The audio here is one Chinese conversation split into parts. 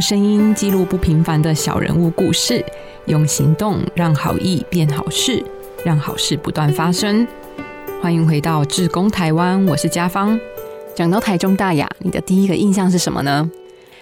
声音记录不平凡的小人物故事，用行动让好意变好事，让好事不断发生。欢迎回到志工台湾，我是家芳。讲到台中大雅，你的第一个印象是什么呢？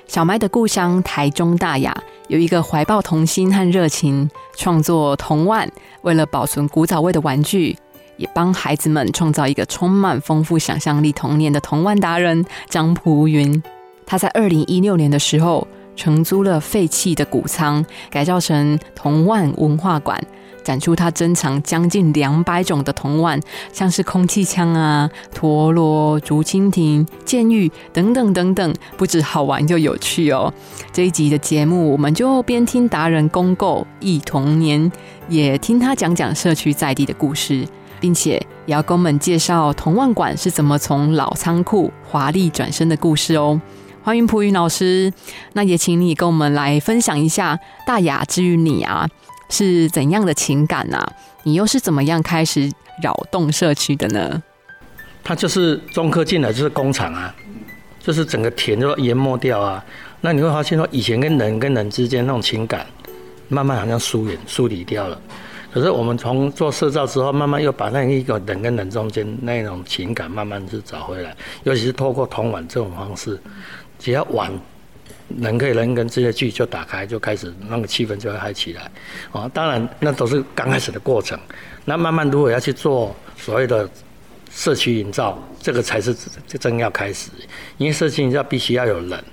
小麦的故乡台中大雅，有一个怀抱童心和热情，创作童玩，为了保存古早味的玩具。也帮孩子们创造一个充满丰富想象力童年的童玩达人张蒲云。他在二零一六年的时候承租了废弃的谷仓，改造成童玩文化馆，展出他珍藏将近两百种的童玩，像是空气枪啊、陀螺、竹蜻蜓、剑玉等等等等，不止好玩又有趣哦。这一集的节目，我们就边听达人公购忆童年，也听他讲讲社区在地的故事。并且也要跟我们介绍童玩馆是怎么从老仓库华丽转身的故事哦。欢迎蒲云老师，那也请你跟我们来分享一下大雅之于你啊是怎样的情感呐？你又是怎么样开始扰动社区的呢？它就是中科进来就是工厂啊，就是整个田都淹没掉啊。那你会发现说，以前跟人跟人之间那种情感，慢慢好像疏远疏离掉了。可是我们从做社造之后，慢慢又把那一个人跟人中间那种情感慢慢就找回来，尤其是透过同玩这种方式，只要玩人跟人跟这些剧就打开，就开始那个气氛就会嗨起来。哦，当然那都是刚开始的过程。那慢慢如果要去做所谓的社区营造，这个才是真要开始，因为社区营造必须要有人。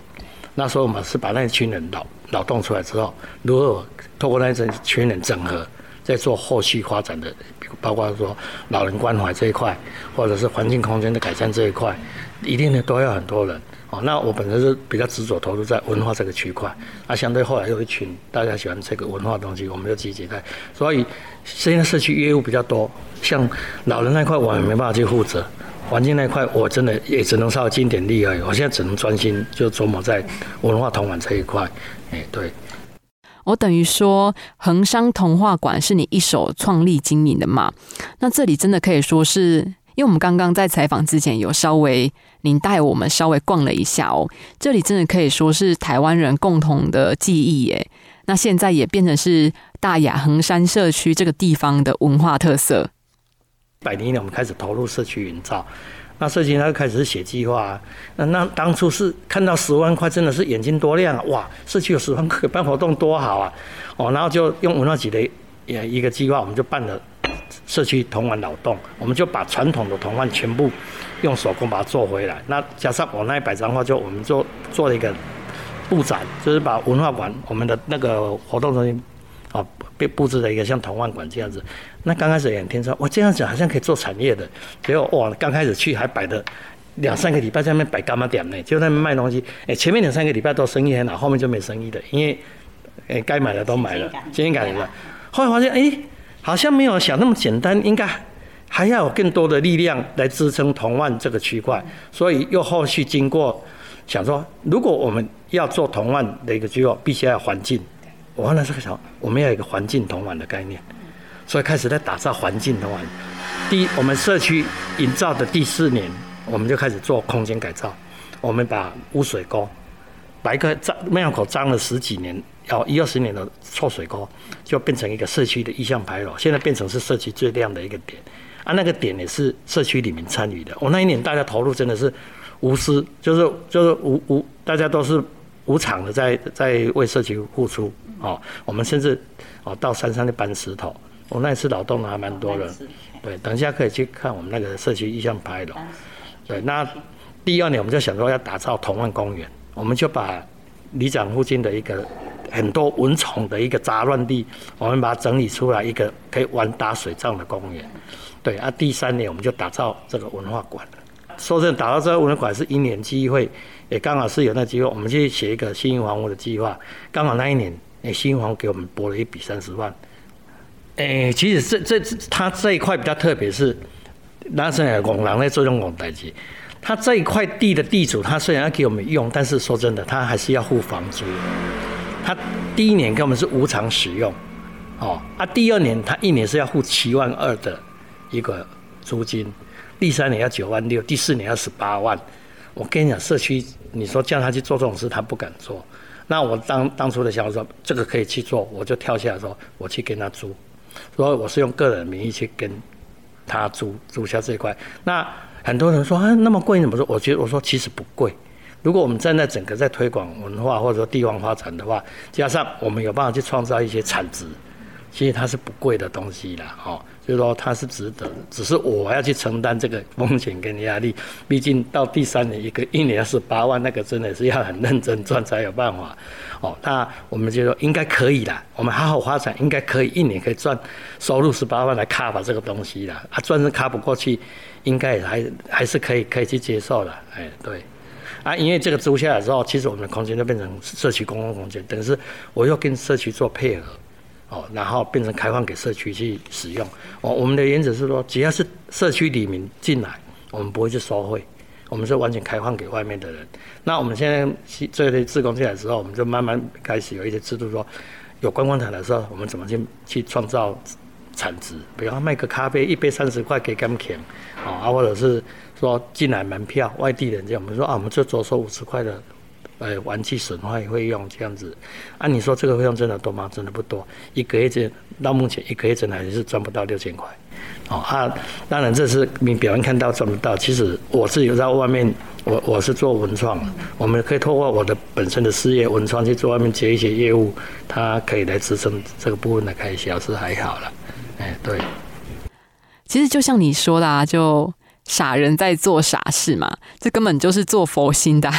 那时候我们是把那群人劳劳动出来之后，如何透过那一群人整合。在做后续发展的，包括说老人关怀这一块，或者是环境空间的改善这一块，一定呢都要很多人。那我本身是比较执着投入在文化这个区块，那相对后来有一群大家喜欢这个文化东西，我们就积极在。所以现在社区业务比较多，像老人那块我也没办法去负责，环境那块我真的也只能稍微尽点力而已。我现在只能专心就琢磨在文化同玩这一块。哎，对。我等于说，恒商童话馆是你一手创立经营的嘛？那这里真的可以说是，因为我们刚刚在采访之前有稍微您带我们稍微逛了一下哦，这里真的可以说是台湾人共同的记忆耶。那现在也变成是大雅恒山社区这个地方的文化特色。百年了，我们开始投入社区营造。那社区他就开始写计划，那那当初是看到十万块，真的是眼睛多亮啊！哇，社区有十万块办活动多好啊！哦，然后就用文化局的也一个计划，我们就办了社区童玩劳动，我们就把传统的童玩全部用手工把它做回来。那加上我那一百张画，就我们做做了一个布展，就是。把文化馆我们的那个活动中心。啊，被布置了一个像童玩馆这样子，那刚开始也很天真，哇，这样子好像可以做产业的。结果哇，刚开始去还摆的两三个礼拜在那边摆干嘛点呢？就在那边卖东西。哎，前面两三个礼拜都生意很好，后面就没生意的，因为哎该买的都买了，经验感了。后来发现哎，好像没有想那么简单，应该还要有更多的力量来支撑同万这个区块。所以又后续经过想说，如果我们要做同万的一个机构，必须要环境。我后来是想，我们要有一个环境同玩的概念，所以开始在打造环境同玩。第一，我们社区营造的第四年，我们就开始做空间改造。我们把污水沟，把一个脏庙口脏了十几年，要一二十年的臭水沟，就变成一个社区的意向牌楼。现在变成是社区最亮的一个点，啊，那个点也是社区里面参与的。我那一年大家投入真的是无私，就是就是无无，大家都是无偿的在在为社区付出。哦，我们甚至哦到山上去搬石头，我那一次劳动的还蛮多的。对，等一下可以去看我们那个社区意向牌楼。对，那第二年我们就想说要打造同万公园，我们就把里长附近的一个很多蚊虫的一个杂乱地，我们把它整理出来一个可以玩打水仗的公园。对，啊，第三年我们就打造这个文化馆。说真的，打造这个文化馆是一年机会，也刚好是有那机会，我们去写一个新房屋的计划，刚好那一年。诶，新房给我们拨了一笔三十万。诶，其实这这他这一块比较特别，是男生也工人在做这种代志。他这一块地的地主，他虽然要给我们用，但是说真的，他还是要付房租。他第一年跟我们是无偿使用，哦，啊，第二年他一年是要付七万二的一个租金，第三年要九万六，第四年要十八万。我跟你讲，社区你说叫他去做这种事，他不敢做。那我当当初的想法说，这个可以去做，我就跳下来说，我去跟他租，所以我是用个人名义去跟他租租下这一块。那很多人说啊，那么贵怎么说？我觉得我说其实不贵。如果我们站在整个在推广文化或者说地方发展的话，加上我们有办法去创造一些产值，其实它是不贵的东西啦，哦。就是说它是值得，只是我要去承担这个风险跟压力。毕竟到第三年一个一年十八万，那个真的是要很认真赚才有办法。哦，那我们就说应该可以啦，我们好好发展，应该可以一年可以赚收入十八万来 cover 这个东西啦。啊，赚是卡不过去，应该还还是可以可以去接受的。哎，对。啊，因为这个租下来之后，其实我们的空间就变成社区公共空间，等于是我又跟社区做配合。哦，然后变成开放给社区去使用。哦，我们的原则是说，只要是社区里面进来，我们不会去收费，我们是完全开放给外面的人。那我们现在这类自工进来之后，我们就慢慢开始有一些制度，说有观光团的时候，我们怎么去去创造产值？比方卖个咖啡，一杯三十块给甘甜，啊，或者是说进来门票，外地人这样，我们说啊，我们就多收五十块的。呃，玩具损坏费用这样子，啊，你说这个费用真的多吗？真的不多，一个月这到目前一个月真的还是赚不到六千块，哦啊，当然这是你表面看到赚不到，其实我是有在外面，我我是做文创，我们可以透过我的本身的事业文创去做外面接一些业务，它可以来支撑这个部分的开销是还好了，哎，对。其实就像你说的，啊，就傻人在做傻事嘛，这根本就是做佛心的。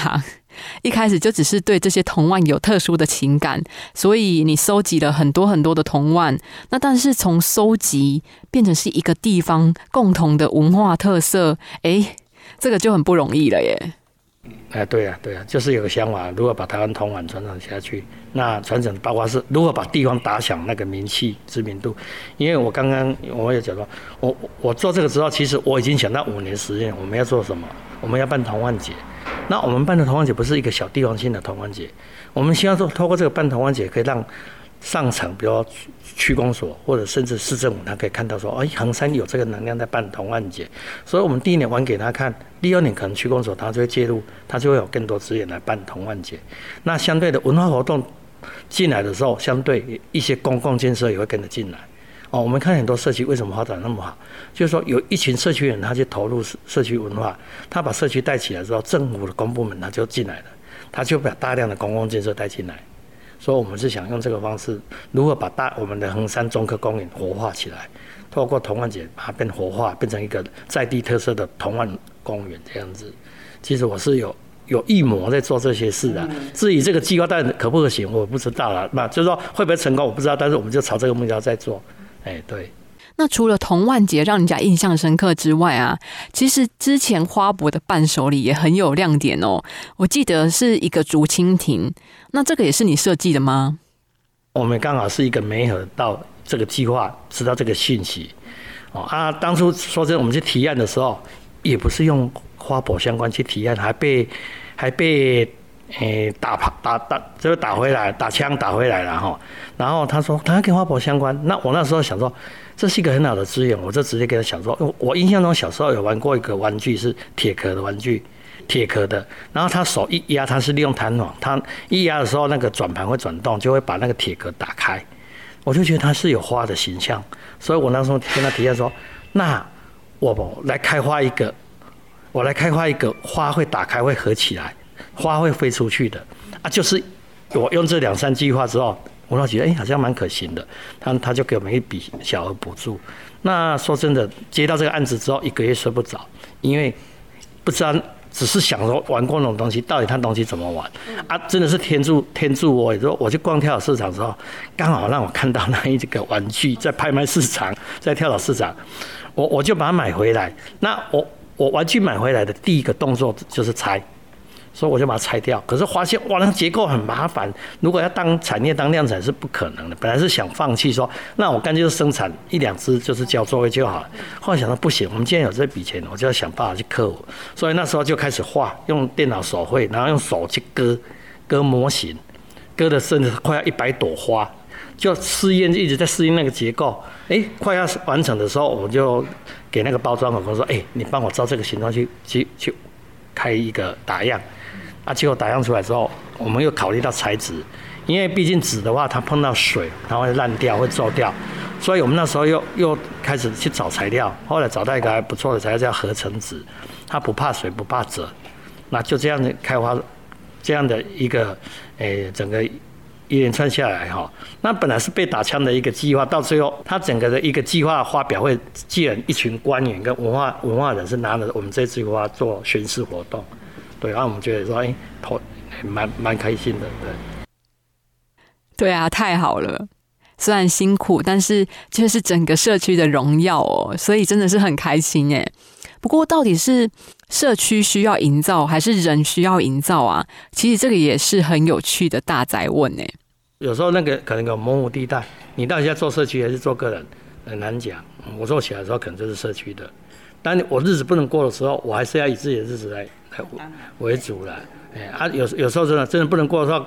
一开始就只是对这些铜腕有特殊的情感，所以你收集了很多很多的铜腕。那但是从收集变成是一个地方共同的文化特色，哎，这个就很不容易了耶。哎，对呀，对呀，就是有个想法，如果把台湾铜碗传承下去，那传承包括是如何把地方打响那个名气知名度。因为我刚刚我也讲说，我我做这个之后，其实我已经想到五年时间我们要做什么，我们要办铜碗节。那我们办的同欢节不是一个小地方性的同欢节，我们希望说，透过这个办同欢节，可以让上层，比如区公所或者甚至市政府，他可以看到说，哎，衡山有这个能量在办同欢节，所以我们第一年玩给他看，第二年可能区公所他就会介入，他就会有更多资源来办同欢节。那相对的文化活动进来的时候，相对一些公共建设也会跟着进来。哦，我们看很多社区为什么发展那么好，就是说有一群社区人，他去投入社区文化，他把社区带起来之后，政府的公部门他就进来了，他就把大量的公共建设带进来。所以，我们是想用这个方式，如何把大我们的衡山中科公园活化起来，透过同安节把它变活化，变成一个在地特色的同安公园这样子。其实我是有有预谋在做这些事的，至于这个计划但可不可行，我不知道了。那就是说会不会成功，我不知道，但是我们就朝这个目标在做。哎，对。那除了童万杰让人家印象深刻之外啊，其实之前花博的伴手礼也很有亮点哦。我记得是一个竹蜻蜓，那这个也是你设计的吗？我们刚好是一个媒合到这个计划，知道这个信息哦。啊，当初说真，我们去提案的时候，也不是用花博相关去提案，还被还被。诶，打跑打打，就是打回来，打枪打回来了哈。然后他说，他跟花博相关。那我那时候想说，这是一个很好的资源，我就直接跟他讲说，我印象中小时候有玩过一个玩具，是铁壳的玩具，铁壳的。然后他手一压，他是利用弹簧，他一压的时候，那个转盘会转动，就会把那个铁壳打开。我就觉得它是有花的形象，所以我那时候跟他提下说，那我来开花一个，我来开花一个花会打开会合起来。花会飞出去的啊，就是我用这两三句话之后，我倒觉得哎，好像蛮可行的。他他就给我们一笔小额补助。那说真的，接到这个案子之后，一个月睡不着，因为不知道，只是想说玩过那种东西，到底它东西怎么玩啊？真的是天助天助我！也说我去逛跳蚤市场之后，刚好让我看到那一个玩具在拍卖市场，在跳蚤市场，我我就把它买回来。那我我玩具买回来的第一个动作就是拆。所以我就把它拆掉，可是发现哇，那结构很麻烦。如果要当产业当量产是不可能的。本来是想放弃说，那我干脆就生产一两只，就是交座位就好了。后来想到不行，我们既然有这笔钱，我就要想办法去克服。所以那时候就开始画，用电脑手绘，然后用手去割，割模型，割的甚至快要一百朵花，就试验一直在试验那个结构。哎，快要完成的时候，我就给那个包装我说，哎，你帮我照这个形状去去去开一个打样。啊，结果打样出来之后，我们又考虑到材质，因为毕竟纸的话，它碰到水它会烂掉，会皱掉，所以我们那时候又又开始去找材料，后来找到一个还不错的材料叫合成纸，它不怕水，不怕折，那就这样子开发这样的一个诶整个。一连串下来哈，那本来是被打枪的一个计划，到最后他整个的一个计划发表会，既然一群官员跟文化文化人士拿着我们这句话做宣誓活动，对，啊我们觉得说，哎，头蛮蛮开心的，对。对啊，太好了，虽然辛苦，但是却是整个社区的荣耀哦，所以真的是很开心哎。不过到底是社区需要营造，还是人需要营造啊？其实这个也是很有趣的大宅问呢。有时候那个可能有模糊地带，你到底要做社区还是做个人，很难讲。我做起来的时候可能就是社区的，但我日子不能过的时候，我还是要以自己的日子来来为主了。哎啊，有有时候真的真的不能过的时候，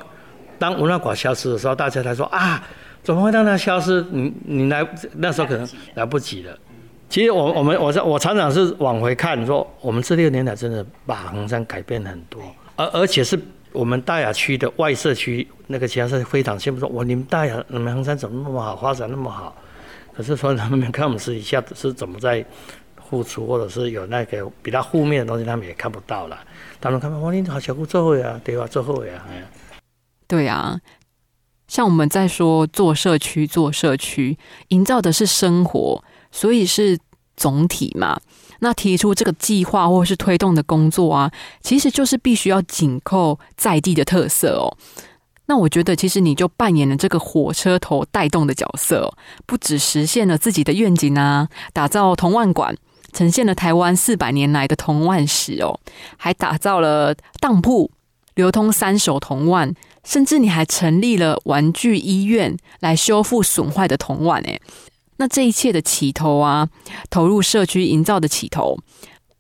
当文化馆消失的时候，大家才说啊，怎么会让它消失？你你来那时候可能来不及了。其实我我们我我常常是往回看，说我们这六年来真的把衡山改变很多，而而且是我们大雅区的外社区那个其他社非常羡慕，说我你们大雅你们衡山怎么那么好，发展那么好？可是说他们看我们私底下是怎么在付出，或者是有那个比较负面的东西，他们也看不到了。他们看到哇，你好小姑做会啊，对吧？做会啊，哎，对啊。像我们在说做社区，做社区营造的是生活。所以是总体嘛？那提出这个计划或是推动的工作啊，其实就是必须要紧扣在地的特色哦。那我觉得，其实你就扮演了这个火车头带动的角色，不只实现了自己的愿景啊，打造同万馆，呈现了台湾四百年来的铜腕史哦，还打造了当铺，流通三手铜腕，甚至你还成立了玩具医院来修复损坏的铜碗诶。那这一切的起头啊，投入社区营造的起头，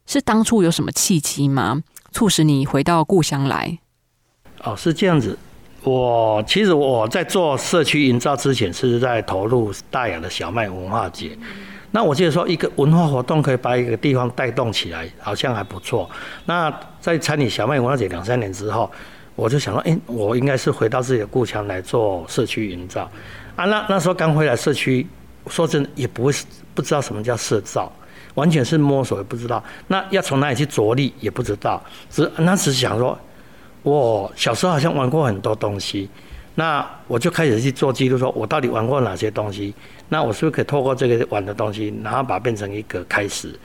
是当初有什么契机吗？促使你回到故乡来？哦，是这样子。我其实我在做社区营造之前，是在投入大雅的小麦文化节。那我记得说，一个文化活动可以把一个地方带动起来，好像还不错。那在参与小麦文化节两三年之后，我就想到，哎，我应该是回到自己的故乡来做社区营造。啊，那那时候刚回来社区。说真的，也不会不知道什么叫社造，完全是摸索，也不知道。那要从哪里去着力，也不知道。只那只想说，我小时候好像玩过很多东西，那我就开始去做记录，说我到底玩过哪些东西。那我是不是可以透过这个玩的东西，然后把它变成一个开始？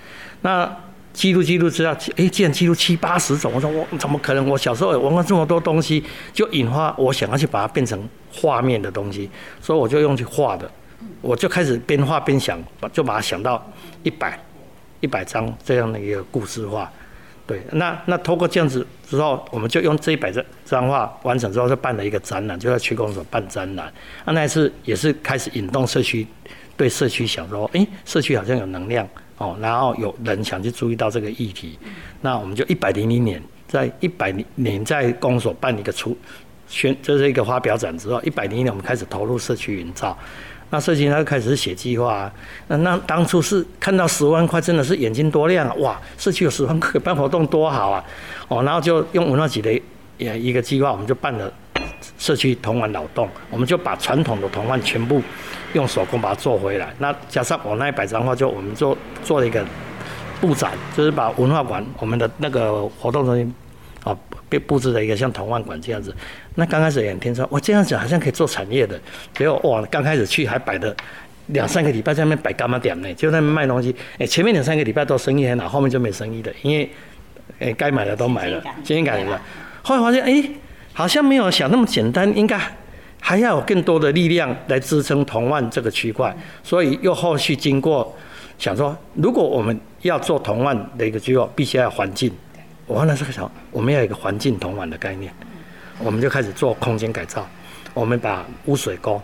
那记录记录知道，哎，既然记录七八十种，我说我怎么可能？我小时候玩过这么多东西，就引发我想要去把它变成画面的东西，所以我就用去画的。我就开始边画边想，就把它想到一百一百张这样的一个故事画，对，那那通过这样子之后，我们就用这一百张张画完成之后，就办了一个展览，就在区公所办展览。那，那次也是开始引动社区，对社区想说，哎，社区好像有能量哦，然后有人想去注意到这个议题，那我们就一百零一年，在一百年在公所办一个出宣，这是一个发表展之后，一百零一年我们开始投入社区营造。那社区他开始写计划，那那当初是看到十万块，真的是眼睛多亮啊！哇，社区有十万块办活动多好啊！哦，然后就用文化局的也一个计划，我们就办了社区同玩劳动，我们就把传统的同玩全部用手工把它做回来。那加上我那一百张画，就我们做做了一个布展，就是把文化馆我们的那个活动中心。布置了一个像童玩馆这样子。那刚开始也很天说，我这样子好像可以做产业的。结果哇，刚开始去还摆的两三个礼拜在那边摆干嘛点呢？就在卖东西。哎，前面两三个礼拜都生意很好，后面就没生意了，因为哎该买的都买了，新鲜感了。后来发现哎，好像没有想那么简单，应该还要有更多的力量来支撑同万这个区块。所以又后续经过想说，如果我们要做同万的一个机构，必须要环境。我后来是个想，我们要一个环境同网的概念，我们就开始做空间改造。我们把污水沟，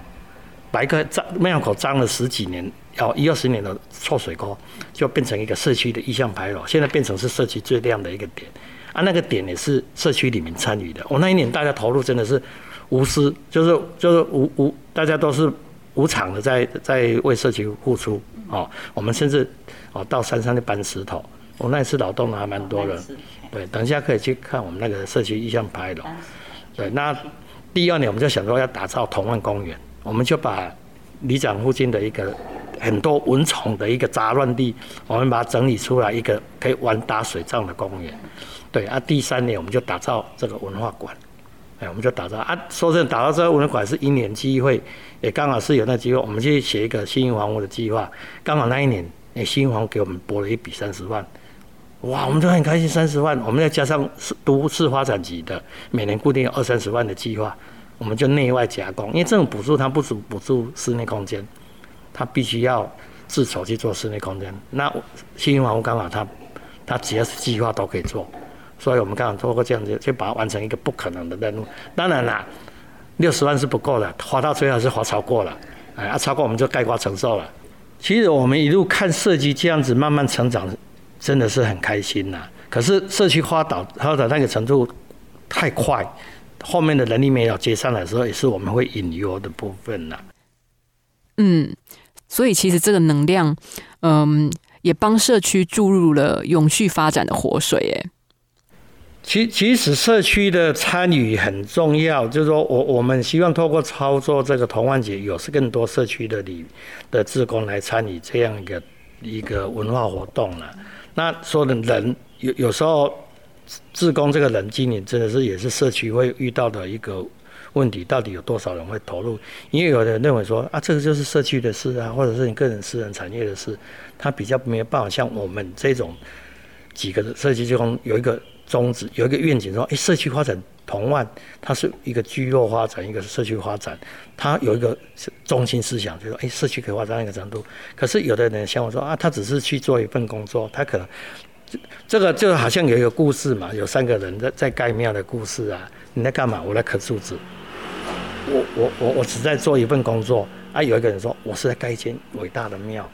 把一个脏庙口脏了十几年，要一二十年的臭水沟，就变成一个社区的意向牌楼。现在变成是社区最亮的一个点，啊，那个点也是社区里面参与的。我那一年大家投入真的是无私，就是就是无无，大家都是无偿的在在为社区付出。哦，我们甚至哦到山上去搬石头。我那一次劳动的还蛮多人。对，等一下可以去看我们那个社区意向牌楼。对，那第二年我们就想说要打造同安公园，我们就把里长附近的一个很多蚊虫的一个杂乱地，我们把它整理出来一个可以玩打水仗的公园。对啊，第三年我们就打造这个文化馆，哎，我们就打造啊，说真的，打造这个文化馆是一年机会，也刚好是有那机会，我们去写一个新房屋的计划，刚好那一年，哎，新房给我们拨了一笔三十万，哇，我们都很开心，三十万，我们再加上都市发展局的每年固定二三十万的计划，我们就内外夹攻，因为这种补助它不止补助室内空间，它必须要自筹去做室内空间，那新房屋刚好它它只要是计划都可以做。所以我们刚好通过这样子，就把它完成一个不可能的任务。当然啦，六十万是不够的，花到最后是花超过了，哎，啊，超过我们就概括承受了。其实我们一路看设计这样子慢慢成长，真的是很开心呐。可是社区发导发展那个程度太快，后面的人力没有接上来的时候，也是我们会隐忧的部分呐。嗯，所以其实这个能量，嗯，也帮社区注入了永续发展的活水，哎。其其实社区的参与很重要，就是说我我们希望透过操作这个同万节，有是更多社区的里的职工来参与这样一个一个文化活动了。那说的人有有时候，自工这个人今年真的是也是社区会遇到的一个问题，到底有多少人会投入？因为有的人认为说啊，这个就是社区的事啊，或者是你个人私人产业的事，他比较没有办法像我们这种几个社区职工有一个。宗旨有一个愿景说，哎，社区发展同万，它是一个居落发展，一个是社区发展，它有一个中心思想，就是说，哎，社区可以发展一个程度。可是有的人像我说啊，他只是去做一份工作，他可能这个就好像有一个故事嘛，有三个人在在盖庙的故事啊，你在干嘛？我在刻树子。我我我我只在做一份工作啊。有一个人说，我是在盖一间伟大的庙。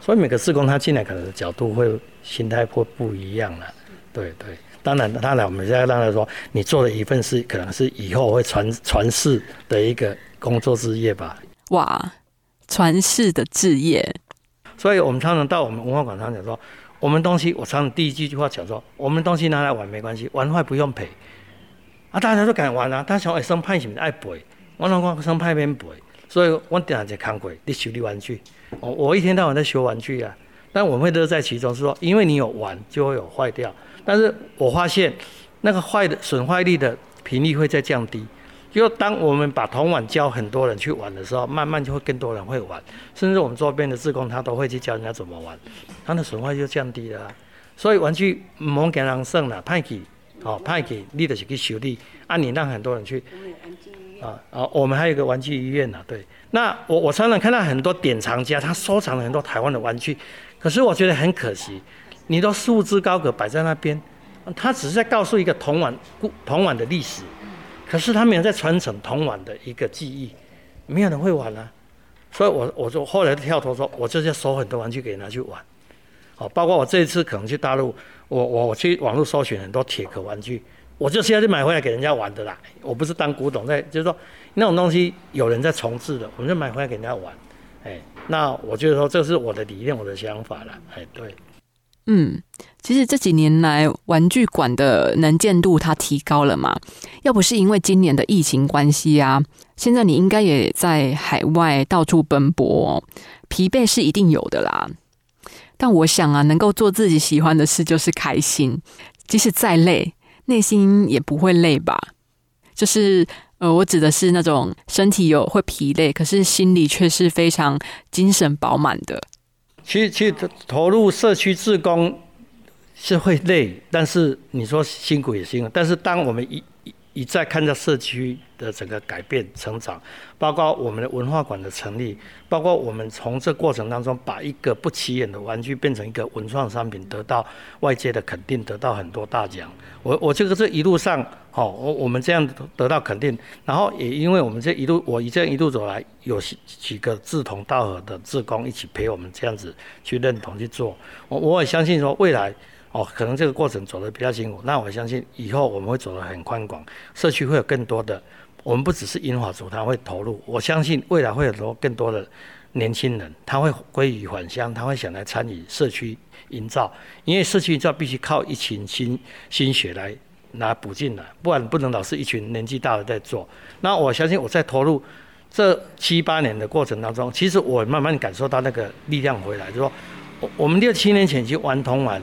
所以每个职工他进来可能角度会心态会不一样了。对对。当然，当然，我们现在让他说，你做的一份事，可能是以后会传传世的一个工作之业吧。哇，传世的置业。所以我们常常到我们文化馆常讲说，我们东西，我常常第一句话讲说，我们东西拿来玩没关系，玩坏不用赔。啊，大家都敢玩啊，大家想哎生派什么爱赔，我老公生派免赔，所以我点就看过，你修理玩具，我我一天到晚在修玩具啊，但我会乐在其中，是说因为你有玩，就会有坏掉。但是我发现，那个坏的损坏率的频率会在降低。就当我们把铜碗教很多人去玩的时候，慢慢就会更多人会玩，甚至我们周边的志工他都会去教人家怎么玩，他的损坏就降低了。所以玩具莫给人剩了，派给，哦派给，你就是去修理，啊你让很多人去。啊啊，我们还有个玩具医院呢，对。那我我常常看到很多典藏家，他收藏了很多台湾的玩具，可是我觉得很可惜。你都束之高阁摆在那边，他只是在告诉一个铜碗故铜碗的历史，可是他没有在传承铜碗的一个记忆，没有人会玩啊。所以我我就后来跳脱说，我就是要收很多玩具给人家去玩，哦，包括我这一次可能去大陆，我我我去网络搜寻很多铁壳玩具，我就是要去买回来给人家玩的啦。我不是当古董在，就是说那种东西有人在重置的，我们就买回来给人家玩。哎，那我觉得说这是我的理念，我的想法了。哎，对。嗯，其实这几年来，玩具馆的能见度它提高了嘛？要不是因为今年的疫情关系啊，现在你应该也在海外到处奔波，疲惫是一定有的啦。但我想啊，能够做自己喜欢的事就是开心，即使再累，内心也不会累吧？就是呃，我指的是那种身体有会疲累，可是心里却是非常精神饱满的。其实，其实投入社区自工是会累，但是你说辛苦也辛苦。但是，当我们一一一再看到社区的整个改变、成长，包括我们的文化馆的成立，包括我们从这过程当中把一个不起眼的玩具变成一个文创商品，得到外界的肯定，得到很多大奖。我我这个这一路上。哦，我我们这样得到肯定，然后也因为我们这一路，我一这样一路走来，有几个志同道合的志工一起陪我们这样子去认同去做，我我也相信说未来哦，可能这个过程走得比较辛苦，那我相信以后我们会走得很宽广，社区会有更多的，我们不只是英华组他会投入，我相信未来会有多更多的年轻人，他会归于返乡，他会想来参与社区营造，因为社区营造必须靠一群心心血来。拿补进来，不然不能老是一群年纪大的在做。那我相信我在投入这七八年的过程当中，其实我慢慢感受到那个力量回来，就说我我们六七年前去玩童玩，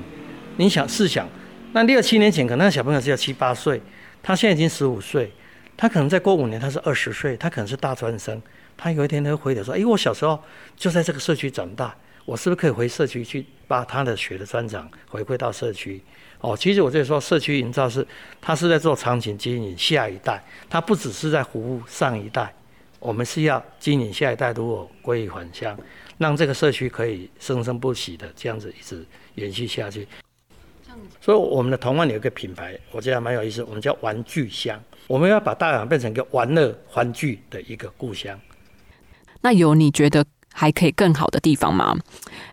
你想试想，那六七年前可能小朋友只有七八岁，他现在已经十五岁，他可能再过五年他是二十岁，他可能是大专生，他有一天他会回头说：“哎，我小时候就在这个社区长大。”我是不是可以回社区去把他的学的专长回馈到社区？哦，其实我在说社区营造是，它是在做场景经营下一代，它不只是在服务上一代，我们是要经营下一代如果归于返乡，让这个社区可以生生不息的这样子一直延续下去。所以我们的同万有一个品牌，我觉得蛮有意思，我们叫玩具乡，我们要把大港变成一个玩乐欢聚的一个故乡。那有你觉得？还可以更好的地方吗？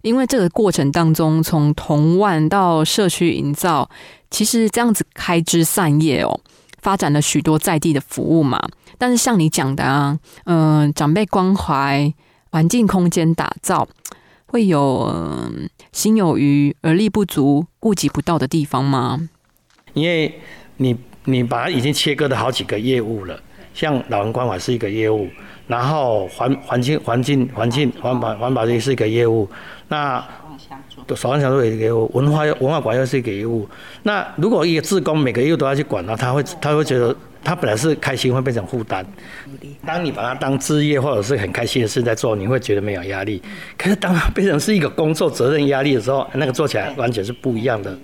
因为这个过程当中，从同万到社区营造，其实这样子开枝散叶哦，发展了许多在地的服务嘛。但是像你讲的啊，嗯，长辈关怀、环境空间打造，会有心有余而力不足、顾及不到的地方吗？因为你你把它已经切割的好几个业务了，像老人关怀是一个业务。然后环环境环境环境环保环保这是一个业务，那守望相助也是一个业务，文化文化馆又是一个业务。那如果一个职工每个业务都要去管呢，他会他会觉得他本来是开心会变成负担。当你把它当职业或者是很开心的事在做，你会觉得没有压力。可是当它变成是一个工作责任压力的时候，那个做起来完全是不一样的。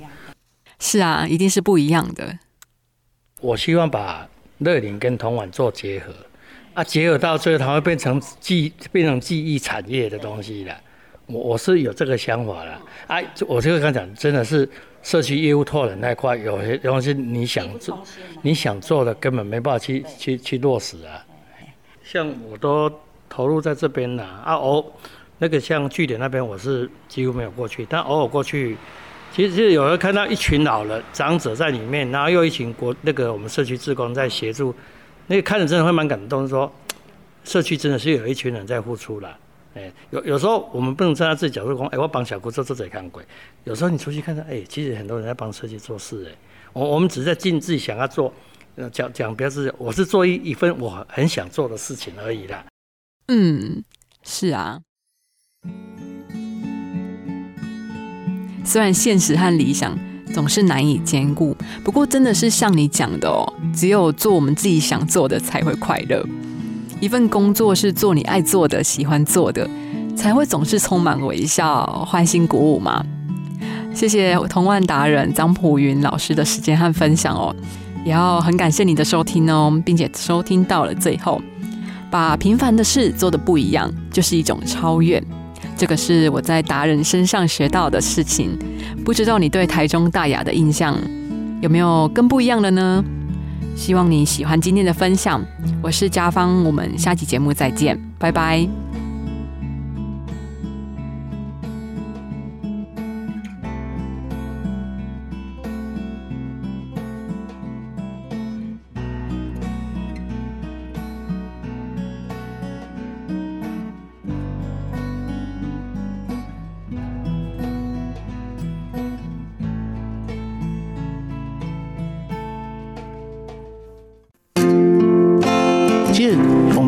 是啊，一定是不一样的。我希望把乐龄跟童玩做结合。啊，结合到最后，它会变成记变成记忆产业的东西了。我我是有这个想法了。啊，我就刚讲，真的是社区业务拓展那块，有些东西你想做，你想做的根本没办法去去去落实啊。像我都投入在这边了啊，偶那个像据点那边，我是几乎没有过去，但偶尔过去，其实有人看到一群老人长者在里面，然后又一群国那个我们社区职工在协助。那个看着真的会蛮感动，说 社区真的是有一群人在付出了。哎，有有时候我们不能站在自己角度讲，哎，我帮小姑做做这也看鬼。有时候你出去看看，哎，其实很多人在帮社区做事。哎，我我们只是在尽自己想要做，讲讲表示我是做一一份我很想做的事情而已啦。嗯，是啊。虽然现实和理想。总是难以兼顾，不过真的是像你讲的哦，只有做我们自己想做的才会快乐。一份工作是做你爱做的、喜欢做的，才会总是充满微笑、欢欣鼓舞嘛。谢谢同万达人张普云老师的时间和分享哦，也要很感谢你的收听哦，并且收听到了最后，把平凡的事做的不一样，就是一种超越。这个是我在达人身上学到的事情，不知道你对台中大雅的印象有没有更不一样的呢？希望你喜欢今天的分享，我是嘉芳，我们下期节目再见，拜拜。